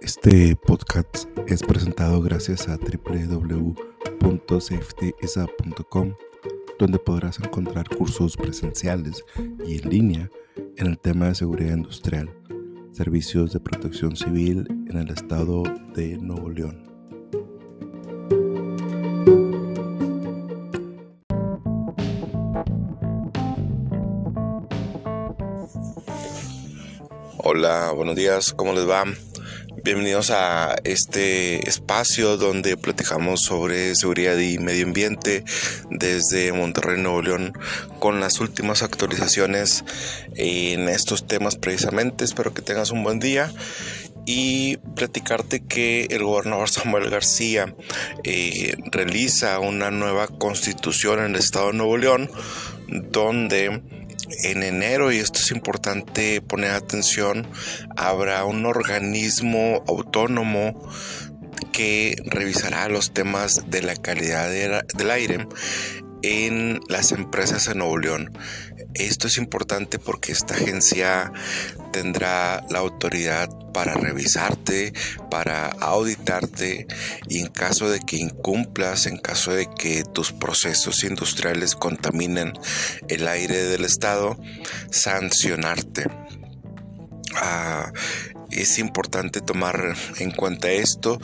Este podcast es presentado gracias a www.safetyisa.com, donde podrás encontrar cursos presenciales y en línea en el tema de seguridad industrial, servicios de protección civil en el estado de Nuevo León. Hola, buenos días, ¿cómo les va? Bienvenidos a este espacio donde platicamos sobre seguridad y medio ambiente desde Monterrey, Nuevo León, con las últimas actualizaciones en estos temas precisamente. Espero que tengas un buen día y platicarte que el gobernador Samuel García eh, realiza una nueva constitución en el estado de Nuevo León donde en enero, y esto es importante poner atención, habrá un organismo autónomo que revisará los temas de la calidad del aire en las empresas en Nuevo León. Esto es importante porque esta agencia tendrá la autoridad para revisarte, para auditarte y en caso de que incumplas, en caso de que tus procesos industriales contaminen el aire del estado, sancionarte. Ah, es importante tomar en cuenta esto.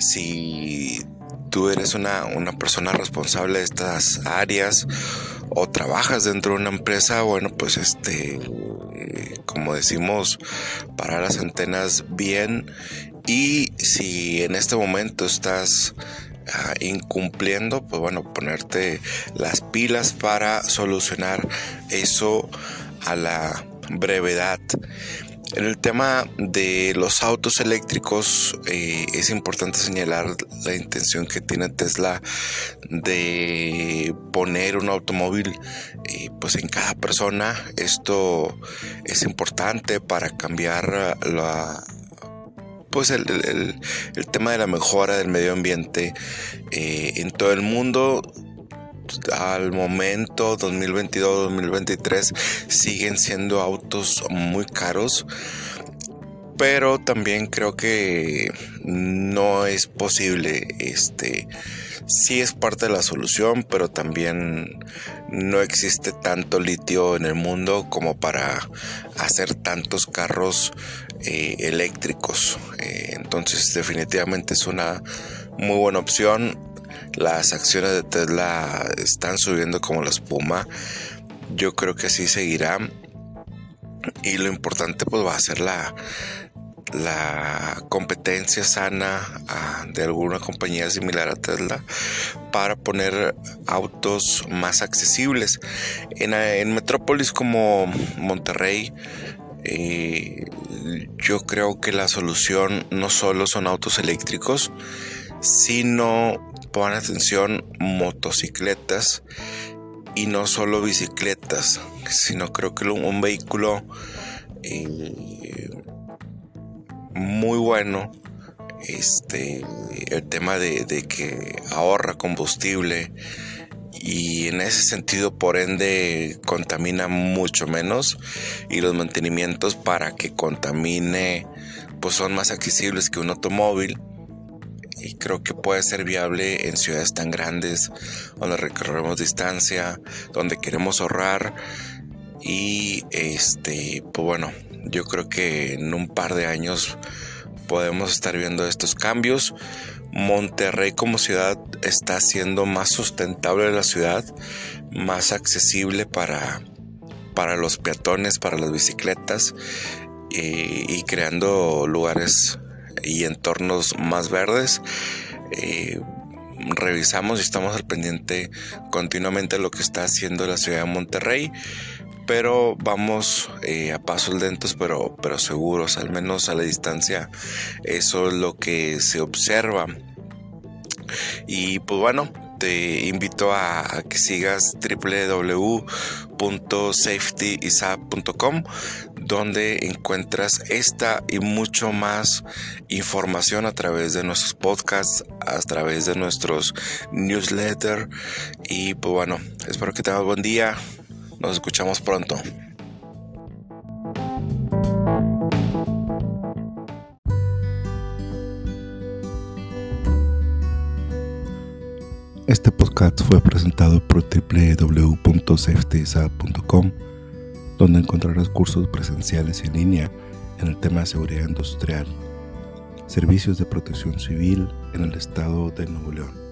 Si tú eres una, una persona responsable de estas áreas o trabajas dentro de una empresa, bueno, pues este, como decimos, para las antenas bien. Y si en este momento estás ah, incumpliendo, pues bueno, ponerte las pilas para solucionar eso a la brevedad. En el tema de los autos eléctricos eh, es importante señalar la intención que tiene Tesla de poner un automóvil eh, pues en cada persona. Esto es importante para cambiar la, pues el, tema de la mejora del medio ambiente eh, en todo el mundo al momento 2022-2023 siguen siendo autos muy caros pero también creo que no es posible este sí es parte de la solución pero también no existe tanto litio en el mundo como para hacer tantos carros eh, eléctricos. Eh, entonces definitivamente es una muy buena opción las acciones de Tesla están subiendo como la espuma. Yo creo que así seguirá. Y lo importante pues va a ser la, la competencia sana ah, de alguna compañía similar a Tesla para poner autos más accesibles. En, en metrópolis como Monterrey, eh, yo creo que la solución no solo son autos eléctricos, sino Pon atención motocicletas y no solo bicicletas, sino creo que un vehículo eh, muy bueno. Este, el tema de, de que ahorra combustible y en ese sentido por ende contamina mucho menos y los mantenimientos para que contamine pues son más accesibles que un automóvil y creo que puede ser viable en ciudades tan grandes donde recorremos distancia, donde queremos ahorrar y este, pues bueno, yo creo que en un par de años podemos estar viendo estos cambios. Monterrey como ciudad está siendo más sustentable la ciudad, más accesible para, para los peatones, para las bicicletas eh, y creando lugares y entornos más verdes. Eh, revisamos y estamos al pendiente continuamente de lo que está haciendo la ciudad de Monterrey pero vamos eh, a pasos lentos pero, pero seguros, al menos a la distancia eso es lo que se observa y pues bueno te invito a, que sigas www.safetyisap.com donde encuentras esta y mucho más información a través de nuestros podcasts, a través de nuestros newsletters y pues bueno, espero que tengas buen día. Nos escuchamos pronto. Este podcast fue presentado por www.safetysat.com, donde encontrarás cursos presenciales en línea en el tema de seguridad industrial, servicios de protección civil en el estado de Nuevo León.